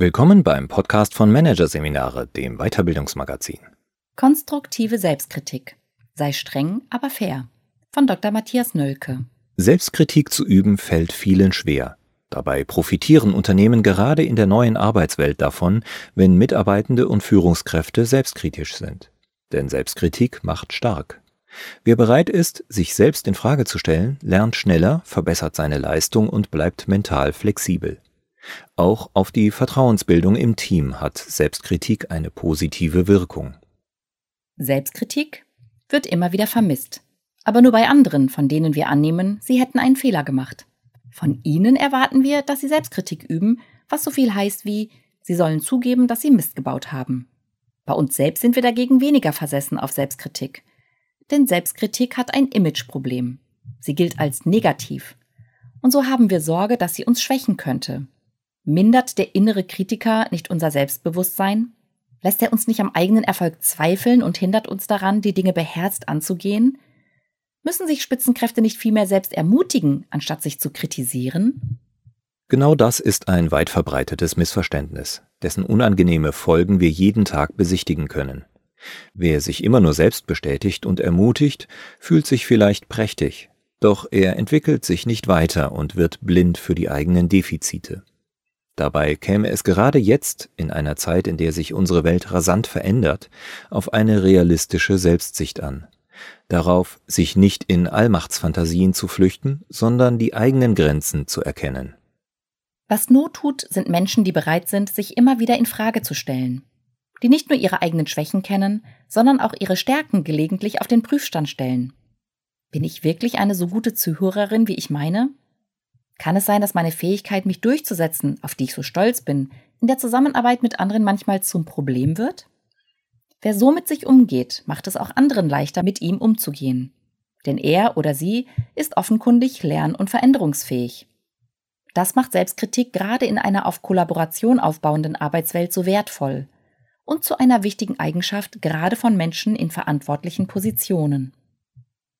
Willkommen beim Podcast von Managerseminare, dem Weiterbildungsmagazin. Konstruktive Selbstkritik. Sei streng, aber fair. Von Dr. Matthias Nölke. Selbstkritik zu üben fällt vielen schwer. Dabei profitieren Unternehmen gerade in der neuen Arbeitswelt davon, wenn Mitarbeitende und Führungskräfte selbstkritisch sind. Denn Selbstkritik macht stark. Wer bereit ist, sich selbst in Frage zu stellen, lernt schneller, verbessert seine Leistung und bleibt mental flexibel. Auch auf die Vertrauensbildung im Team hat Selbstkritik eine positive Wirkung. Selbstkritik wird immer wieder vermisst, aber nur bei anderen, von denen wir annehmen, sie hätten einen Fehler gemacht. Von ihnen erwarten wir, dass sie Selbstkritik üben, was so viel heißt wie, sie sollen zugeben, dass sie Mist gebaut haben. Bei uns selbst sind wir dagegen weniger versessen auf Selbstkritik. Denn Selbstkritik hat ein Imageproblem. Sie gilt als negativ. Und so haben wir Sorge, dass sie uns schwächen könnte. Mindert der innere Kritiker nicht unser Selbstbewusstsein? Lässt er uns nicht am eigenen Erfolg zweifeln und hindert uns daran, die Dinge beherzt anzugehen? Müssen sich Spitzenkräfte nicht vielmehr selbst ermutigen, anstatt sich zu kritisieren? Genau das ist ein weit verbreitetes Missverständnis, dessen unangenehme Folgen wir jeden Tag besichtigen können. Wer sich immer nur selbst bestätigt und ermutigt, fühlt sich vielleicht prächtig, doch er entwickelt sich nicht weiter und wird blind für die eigenen Defizite. Dabei käme es gerade jetzt, in einer Zeit, in der sich unsere Welt rasant verändert, auf eine realistische Selbstsicht an. Darauf, sich nicht in Allmachtsfantasien zu flüchten, sondern die eigenen Grenzen zu erkennen. Was Not tut, sind Menschen, die bereit sind, sich immer wieder in Frage zu stellen. Die nicht nur ihre eigenen Schwächen kennen, sondern auch ihre Stärken gelegentlich auf den Prüfstand stellen. Bin ich wirklich eine so gute Zuhörerin, wie ich meine? Kann es sein, dass meine Fähigkeit, mich durchzusetzen, auf die ich so stolz bin, in der Zusammenarbeit mit anderen manchmal zum Problem wird? Wer so mit sich umgeht, macht es auch anderen leichter, mit ihm umzugehen. Denn er oder sie ist offenkundig lern- und veränderungsfähig. Das macht Selbstkritik gerade in einer auf Kollaboration aufbauenden Arbeitswelt so wertvoll und zu einer wichtigen Eigenschaft gerade von Menschen in verantwortlichen Positionen.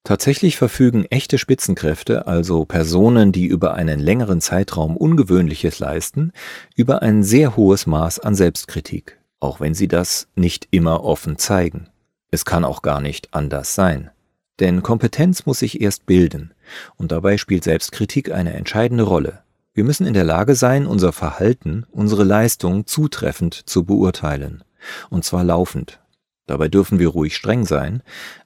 Tatsächlich verfügen echte Spitzenkräfte, also Personen, die über einen längeren Zeitraum Ungewöhnliches leisten, über ein sehr hohes Maß an Selbstkritik, auch wenn sie das nicht immer offen zeigen. Es kann auch gar nicht anders sein. Denn Kompetenz muss sich erst bilden, und dabei spielt Selbstkritik eine entscheidende Rolle. Wir müssen in der Lage sein, unser Verhalten, unsere Leistung zutreffend zu beurteilen, und zwar laufend. Dabei dürfen wir ruhig streng sein,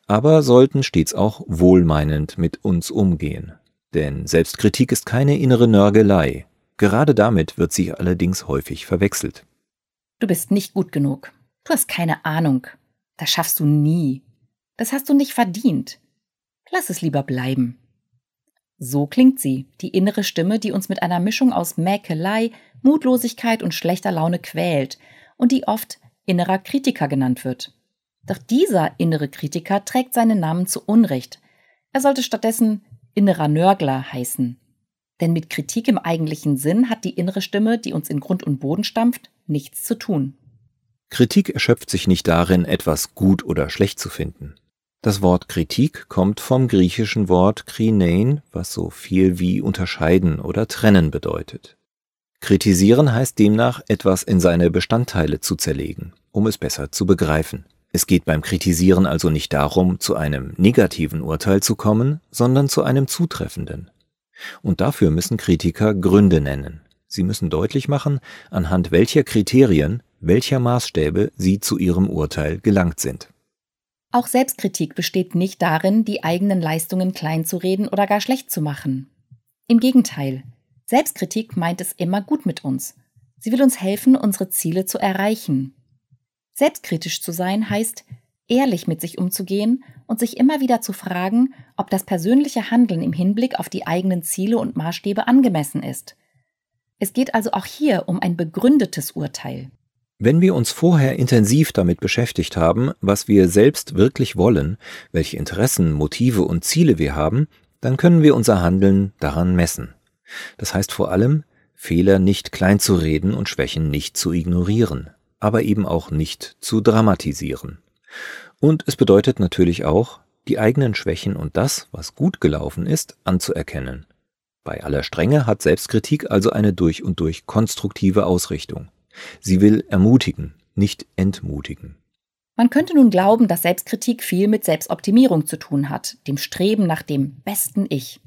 aber sollten stets auch wohlmeinend mit uns umgehen. Denn Selbstkritik ist keine innere Nörgelei. Gerade damit wird sie allerdings häufig verwechselt. Du bist nicht gut genug. Du hast keine Ahnung. Das schaffst du nie. Das hast du nicht verdient. Lass es lieber bleiben. So klingt sie, die innere Stimme, die uns mit einer Mischung aus Mäkelei, Mutlosigkeit und schlechter Laune quält und die oft innerer Kritiker genannt wird. Doch dieser innere Kritiker trägt seinen Namen zu Unrecht. Er sollte stattdessen innerer Nörgler heißen. Denn mit Kritik im eigentlichen Sinn hat die innere Stimme, die uns in Grund und Boden stampft, nichts zu tun. Kritik erschöpft sich nicht darin, etwas gut oder schlecht zu finden. Das Wort Kritik kommt vom griechischen Wort krinein, was so viel wie unterscheiden oder trennen bedeutet. Kritisieren heißt demnach, etwas in seine Bestandteile zu zerlegen, um es besser zu begreifen. Es geht beim Kritisieren also nicht darum, zu einem negativen Urteil zu kommen, sondern zu einem zutreffenden. Und dafür müssen Kritiker Gründe nennen. Sie müssen deutlich machen, anhand welcher Kriterien, welcher Maßstäbe sie zu ihrem Urteil gelangt sind. Auch Selbstkritik besteht nicht darin, die eigenen Leistungen kleinzureden oder gar schlecht zu machen. Im Gegenteil, Selbstkritik meint es immer gut mit uns. Sie will uns helfen, unsere Ziele zu erreichen. Selbstkritisch zu sein heißt, ehrlich mit sich umzugehen und sich immer wieder zu fragen, ob das persönliche Handeln im Hinblick auf die eigenen Ziele und Maßstäbe angemessen ist. Es geht also auch hier um ein begründetes Urteil. Wenn wir uns vorher intensiv damit beschäftigt haben, was wir selbst wirklich wollen, welche Interessen, Motive und Ziele wir haben, dann können wir unser Handeln daran messen. Das heißt vor allem, Fehler nicht kleinzureden und Schwächen nicht zu ignorieren aber eben auch nicht zu dramatisieren. Und es bedeutet natürlich auch, die eigenen Schwächen und das, was gut gelaufen ist, anzuerkennen. Bei aller Strenge hat Selbstkritik also eine durch und durch konstruktive Ausrichtung. Sie will ermutigen, nicht entmutigen. Man könnte nun glauben, dass Selbstkritik viel mit Selbstoptimierung zu tun hat, dem Streben nach dem besten Ich.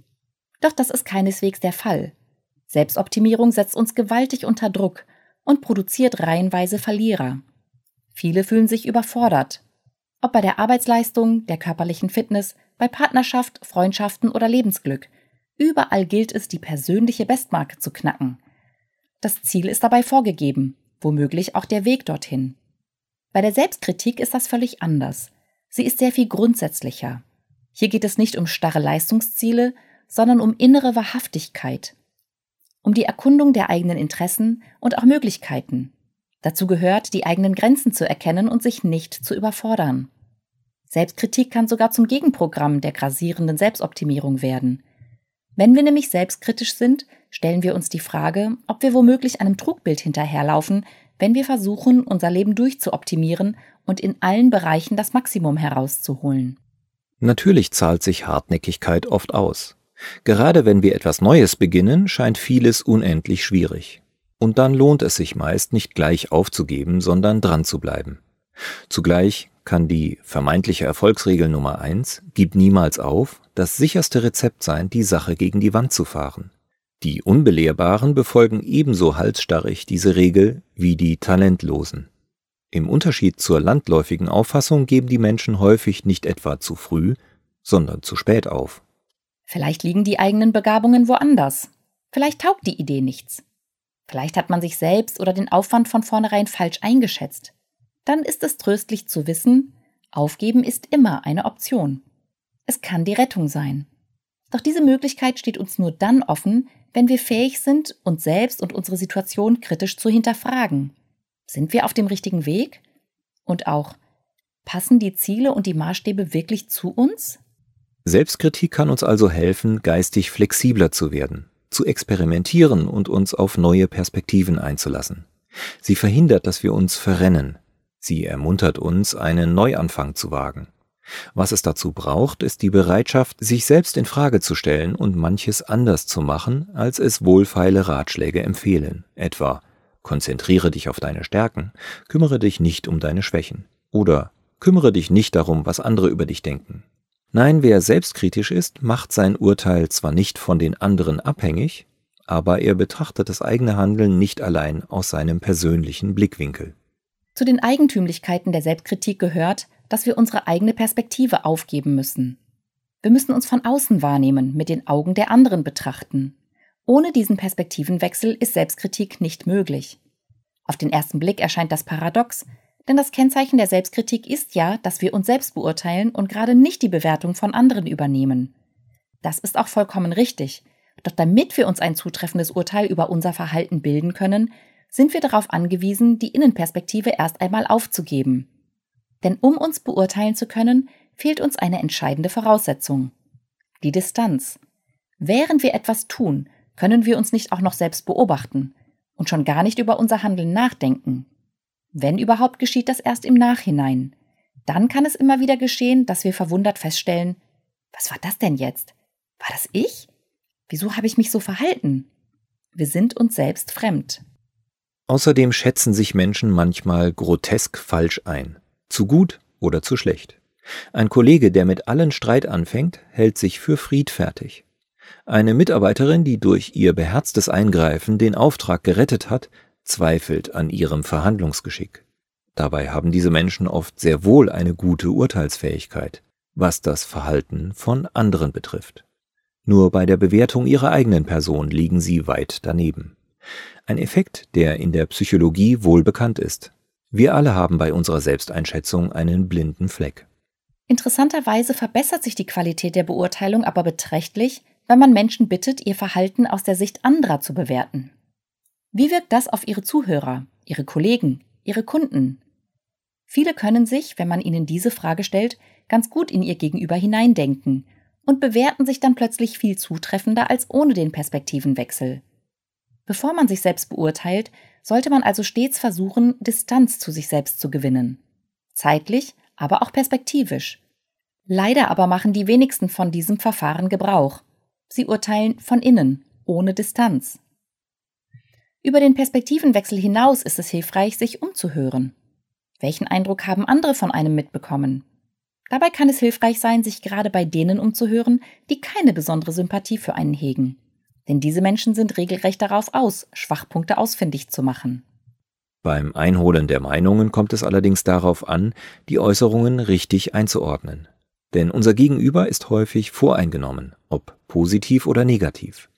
Doch das ist keineswegs der Fall. Selbstoptimierung setzt uns gewaltig unter Druck und produziert reihenweise Verlierer. Viele fühlen sich überfordert. Ob bei der Arbeitsleistung, der körperlichen Fitness, bei Partnerschaft, Freundschaften oder Lebensglück. Überall gilt es, die persönliche Bestmarke zu knacken. Das Ziel ist dabei vorgegeben, womöglich auch der Weg dorthin. Bei der Selbstkritik ist das völlig anders. Sie ist sehr viel grundsätzlicher. Hier geht es nicht um starre Leistungsziele, sondern um innere Wahrhaftigkeit, um die Erkundung der eigenen Interessen und auch Möglichkeiten. Dazu gehört, die eigenen Grenzen zu erkennen und sich nicht zu überfordern. Selbstkritik kann sogar zum Gegenprogramm der grasierenden Selbstoptimierung werden. Wenn wir nämlich selbstkritisch sind, stellen wir uns die Frage, ob wir womöglich einem Trugbild hinterherlaufen, wenn wir versuchen, unser Leben durchzuoptimieren und in allen Bereichen das Maximum herauszuholen. Natürlich zahlt sich Hartnäckigkeit oft aus. Gerade wenn wir etwas Neues beginnen, scheint vieles unendlich schwierig. Und dann lohnt es sich meist nicht gleich aufzugeben, sondern dran zu bleiben. Zugleich kann die vermeintliche Erfolgsregel Nummer eins, gib niemals auf, das sicherste Rezept sein, die Sache gegen die Wand zu fahren. Die Unbelehrbaren befolgen ebenso halsstarrig diese Regel wie die Talentlosen. Im Unterschied zur landläufigen Auffassung geben die Menschen häufig nicht etwa zu früh, sondern zu spät auf. Vielleicht liegen die eigenen Begabungen woanders. Vielleicht taugt die Idee nichts. Vielleicht hat man sich selbst oder den Aufwand von vornherein falsch eingeschätzt dann ist es tröstlich zu wissen, aufgeben ist immer eine Option. Es kann die Rettung sein. Doch diese Möglichkeit steht uns nur dann offen, wenn wir fähig sind, uns selbst und unsere Situation kritisch zu hinterfragen. Sind wir auf dem richtigen Weg? Und auch, passen die Ziele und die Maßstäbe wirklich zu uns? Selbstkritik kann uns also helfen, geistig flexibler zu werden, zu experimentieren und uns auf neue Perspektiven einzulassen. Sie verhindert, dass wir uns verrennen, Sie ermuntert uns, einen Neuanfang zu wagen. Was es dazu braucht, ist die Bereitschaft, sich selbst in Frage zu stellen und manches anders zu machen, als es wohlfeile Ratschläge empfehlen. Etwa konzentriere dich auf deine Stärken, kümmere dich nicht um deine Schwächen. Oder kümmere dich nicht darum, was andere über dich denken. Nein, wer selbstkritisch ist, macht sein Urteil zwar nicht von den anderen abhängig, aber er betrachtet das eigene Handeln nicht allein aus seinem persönlichen Blickwinkel. Zu den Eigentümlichkeiten der Selbstkritik gehört, dass wir unsere eigene Perspektive aufgeben müssen. Wir müssen uns von außen wahrnehmen, mit den Augen der anderen betrachten. Ohne diesen Perspektivenwechsel ist Selbstkritik nicht möglich. Auf den ersten Blick erscheint das paradox, denn das Kennzeichen der Selbstkritik ist ja, dass wir uns selbst beurteilen und gerade nicht die Bewertung von anderen übernehmen. Das ist auch vollkommen richtig. Doch damit wir uns ein zutreffendes Urteil über unser Verhalten bilden können, sind wir darauf angewiesen, die Innenperspektive erst einmal aufzugeben. Denn um uns beurteilen zu können, fehlt uns eine entscheidende Voraussetzung. Die Distanz. Während wir etwas tun, können wir uns nicht auch noch selbst beobachten und schon gar nicht über unser Handeln nachdenken. Wenn überhaupt geschieht das erst im Nachhinein. Dann kann es immer wieder geschehen, dass wir verwundert feststellen, was war das denn jetzt? War das ich? Wieso habe ich mich so verhalten? Wir sind uns selbst fremd. Außerdem schätzen sich Menschen manchmal grotesk falsch ein. Zu gut oder zu schlecht. Ein Kollege, der mit allen Streit anfängt, hält sich für friedfertig. Eine Mitarbeiterin, die durch ihr beherztes Eingreifen den Auftrag gerettet hat, zweifelt an ihrem Verhandlungsgeschick. Dabei haben diese Menschen oft sehr wohl eine gute Urteilsfähigkeit, was das Verhalten von anderen betrifft. Nur bei der Bewertung ihrer eigenen Person liegen sie weit daneben. Ein Effekt, der in der Psychologie wohl bekannt ist. Wir alle haben bei unserer Selbsteinschätzung einen blinden Fleck. Interessanterweise verbessert sich die Qualität der Beurteilung aber beträchtlich, wenn man Menschen bittet, ihr Verhalten aus der Sicht anderer zu bewerten. Wie wirkt das auf ihre Zuhörer, ihre Kollegen, ihre Kunden? Viele können sich, wenn man ihnen diese Frage stellt, ganz gut in ihr Gegenüber hineindenken und bewerten sich dann plötzlich viel zutreffender als ohne den Perspektivenwechsel. Bevor man sich selbst beurteilt, sollte man also stets versuchen, Distanz zu sich selbst zu gewinnen. Zeitlich, aber auch perspektivisch. Leider aber machen die wenigsten von diesem Verfahren Gebrauch. Sie urteilen von innen, ohne Distanz. Über den Perspektivenwechsel hinaus ist es hilfreich, sich umzuhören. Welchen Eindruck haben andere von einem mitbekommen? Dabei kann es hilfreich sein, sich gerade bei denen umzuhören, die keine besondere Sympathie für einen hegen. Denn diese Menschen sind regelrecht darauf aus, Schwachpunkte ausfindig zu machen. Beim Einholen der Meinungen kommt es allerdings darauf an, die Äußerungen richtig einzuordnen. Denn unser Gegenüber ist häufig voreingenommen, ob positiv oder negativ.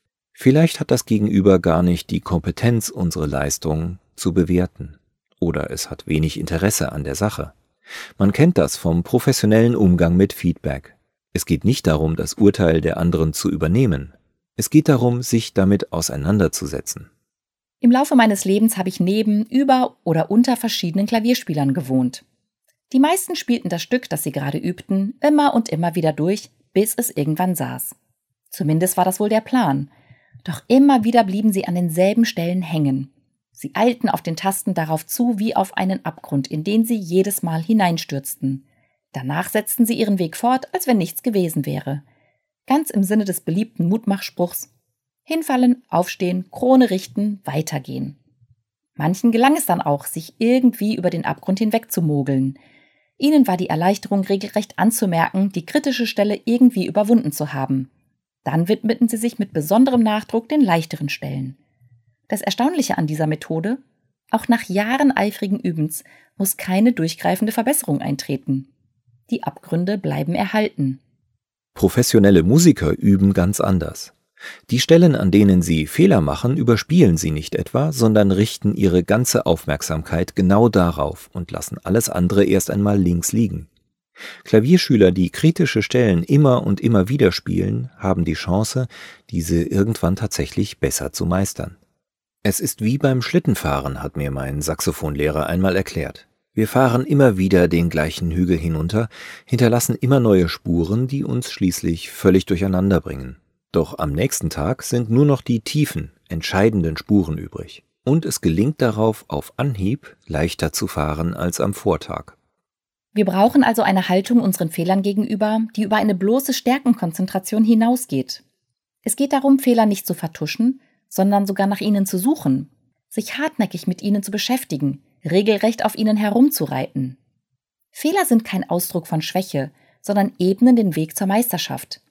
Vielleicht hat das Gegenüber gar nicht die Kompetenz, unsere Leistung zu bewerten. Oder es hat wenig Interesse an der Sache. Man kennt das vom professionellen Umgang mit Feedback. Es geht nicht darum, das Urteil der anderen zu übernehmen. Es geht darum, sich damit auseinanderzusetzen. Im Laufe meines Lebens habe ich neben, über oder unter verschiedenen Klavierspielern gewohnt. Die meisten spielten das Stück, das sie gerade übten, immer und immer wieder durch, bis es irgendwann saß. Zumindest war das wohl der Plan. Doch immer wieder blieben sie an denselben Stellen hängen. Sie eilten auf den Tasten darauf zu wie auf einen Abgrund, in den sie jedes Mal hineinstürzten. Danach setzten sie ihren Weg fort, als wenn nichts gewesen wäre. Ganz im Sinne des beliebten Mutmachspruchs Hinfallen, aufstehen, Krone richten, weitergehen. Manchen gelang es dann auch, sich irgendwie über den Abgrund hinweg zu mogeln. Ihnen war die Erleichterung regelrecht anzumerken, die kritische Stelle irgendwie überwunden zu haben. Dann widmeten sie sich mit besonderem Nachdruck den leichteren Stellen. Das Erstaunliche an dieser Methode, auch nach Jahren eifrigen Übens muss keine durchgreifende Verbesserung eintreten. Die Abgründe bleiben erhalten. Professionelle Musiker üben ganz anders. Die Stellen, an denen sie Fehler machen, überspielen sie nicht etwa, sondern richten ihre ganze Aufmerksamkeit genau darauf und lassen alles andere erst einmal links liegen. Klavierschüler, die kritische Stellen immer und immer wieder spielen, haben die Chance, diese irgendwann tatsächlich besser zu meistern. Es ist wie beim Schlittenfahren, hat mir mein Saxophonlehrer einmal erklärt. Wir fahren immer wieder den gleichen Hügel hinunter, hinterlassen immer neue Spuren, die uns schließlich völlig durcheinander bringen. Doch am nächsten Tag sind nur noch die tiefen, entscheidenden Spuren übrig. Und es gelingt darauf auf Anhieb leichter zu fahren als am Vortag. Wir brauchen also eine Haltung unseren Fehlern gegenüber, die über eine bloße Stärkenkonzentration hinausgeht. Es geht darum, Fehler nicht zu vertuschen, sondern sogar nach ihnen zu suchen, sich hartnäckig mit ihnen zu beschäftigen, regelrecht auf ihnen herumzureiten. Fehler sind kein Ausdruck von Schwäche, sondern ebnen den Weg zur Meisterschaft.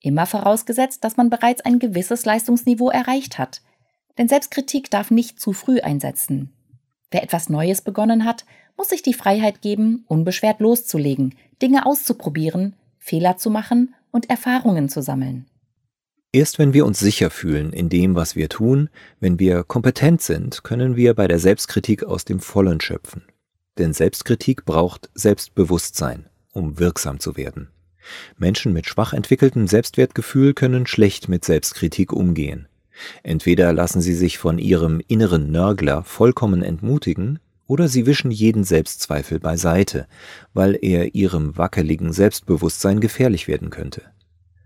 Immer vorausgesetzt, dass man bereits ein gewisses Leistungsniveau erreicht hat. Denn Selbstkritik darf nicht zu früh einsetzen. Wer etwas Neues begonnen hat, muss sich die Freiheit geben, unbeschwert loszulegen, Dinge auszuprobieren, Fehler zu machen und Erfahrungen zu sammeln. Erst wenn wir uns sicher fühlen in dem, was wir tun, wenn wir kompetent sind, können wir bei der Selbstkritik aus dem Vollen schöpfen. Denn Selbstkritik braucht Selbstbewusstsein, um wirksam zu werden. Menschen mit schwach entwickeltem Selbstwertgefühl können schlecht mit Selbstkritik umgehen. Entweder lassen sie sich von ihrem inneren Nörgler vollkommen entmutigen, oder sie wischen jeden Selbstzweifel beiseite, weil er ihrem wackeligen Selbstbewusstsein gefährlich werden könnte.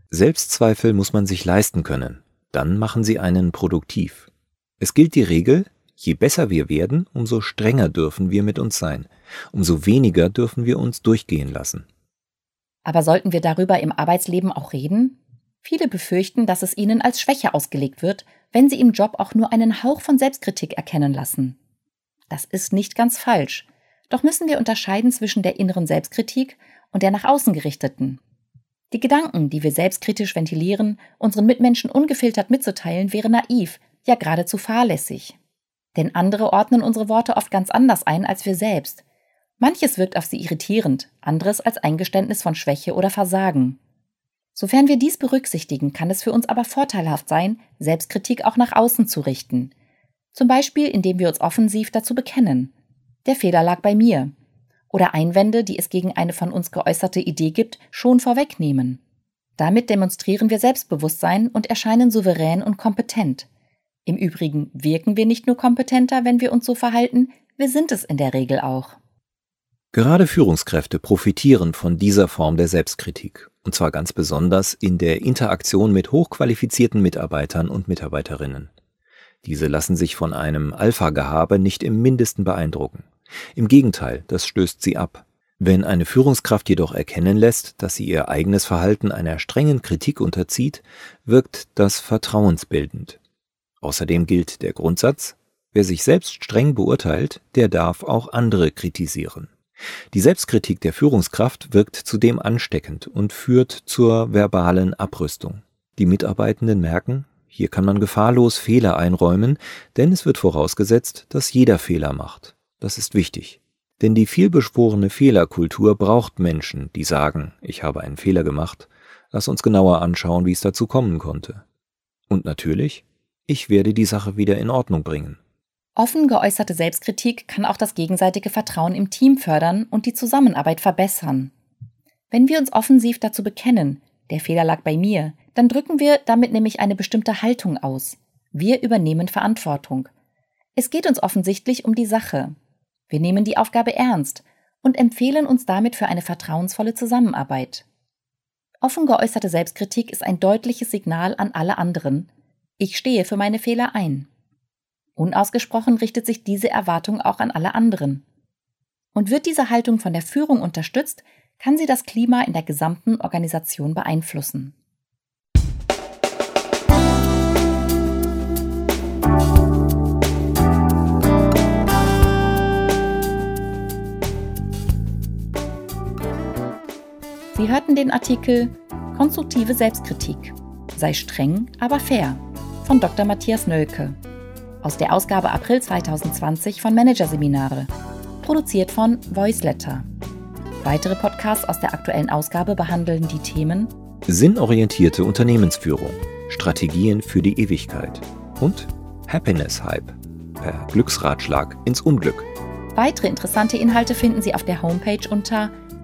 Selbstzweifel muss man sich leisten können, dann machen sie einen produktiv. Es gilt die Regel, je besser wir werden, umso strenger dürfen wir mit uns sein, umso weniger dürfen wir uns durchgehen lassen. Aber sollten wir darüber im Arbeitsleben auch reden? Viele befürchten, dass es ihnen als Schwäche ausgelegt wird, wenn sie im Job auch nur einen Hauch von Selbstkritik erkennen lassen. Das ist nicht ganz falsch, doch müssen wir unterscheiden zwischen der inneren Selbstkritik und der nach außen gerichteten. Die Gedanken, die wir selbstkritisch ventilieren, unseren Mitmenschen ungefiltert mitzuteilen, wäre naiv, ja geradezu fahrlässig. Denn andere ordnen unsere Worte oft ganz anders ein als wir selbst. Manches wirkt auf sie irritierend, anderes als Eingeständnis von Schwäche oder Versagen. Sofern wir dies berücksichtigen, kann es für uns aber vorteilhaft sein, Selbstkritik auch nach außen zu richten. Zum Beispiel, indem wir uns offensiv dazu bekennen. Der Fehler lag bei mir oder Einwände, die es gegen eine von uns geäußerte Idee gibt, schon vorwegnehmen. Damit demonstrieren wir Selbstbewusstsein und erscheinen souverän und kompetent. Im Übrigen wirken wir nicht nur kompetenter, wenn wir uns so verhalten, wir sind es in der Regel auch. Gerade Führungskräfte profitieren von dieser Form der Selbstkritik, und zwar ganz besonders in der Interaktion mit hochqualifizierten Mitarbeitern und Mitarbeiterinnen. Diese lassen sich von einem Alpha-Gehabe nicht im mindesten beeindrucken. Im Gegenteil, das stößt sie ab. Wenn eine Führungskraft jedoch erkennen lässt, dass sie ihr eigenes Verhalten einer strengen Kritik unterzieht, wirkt das vertrauensbildend. Außerdem gilt der Grundsatz, Wer sich selbst streng beurteilt, der darf auch andere kritisieren. Die Selbstkritik der Führungskraft wirkt zudem ansteckend und führt zur verbalen Abrüstung. Die Mitarbeitenden merken, hier kann man gefahrlos Fehler einräumen, denn es wird vorausgesetzt, dass jeder Fehler macht. Das ist wichtig. Denn die vielbeschworene Fehlerkultur braucht Menschen, die sagen, ich habe einen Fehler gemacht, lass uns genauer anschauen, wie es dazu kommen konnte. Und natürlich, ich werde die Sache wieder in Ordnung bringen. Offen geäußerte Selbstkritik kann auch das gegenseitige Vertrauen im Team fördern und die Zusammenarbeit verbessern. Wenn wir uns offensiv dazu bekennen, der Fehler lag bei mir, dann drücken wir damit nämlich eine bestimmte Haltung aus. Wir übernehmen Verantwortung. Es geht uns offensichtlich um die Sache. Wir nehmen die Aufgabe ernst und empfehlen uns damit für eine vertrauensvolle Zusammenarbeit. Offen geäußerte Selbstkritik ist ein deutliches Signal an alle anderen. Ich stehe für meine Fehler ein. Unausgesprochen richtet sich diese Erwartung auch an alle anderen. Und wird diese Haltung von der Führung unterstützt, kann sie das Klima in der gesamten Organisation beeinflussen. Sie hörten den Artikel Konstruktive Selbstkritik. Sei streng, aber fair von Dr. Matthias Nölke aus der Ausgabe April 2020 von Managerseminare, produziert von Voiceletter. Weitere Podcasts aus der aktuellen Ausgabe behandeln die Themen Sinnorientierte Unternehmensführung, Strategien für die Ewigkeit und Happiness Hype per Glücksratschlag ins Unglück. Weitere interessante Inhalte finden Sie auf der Homepage unter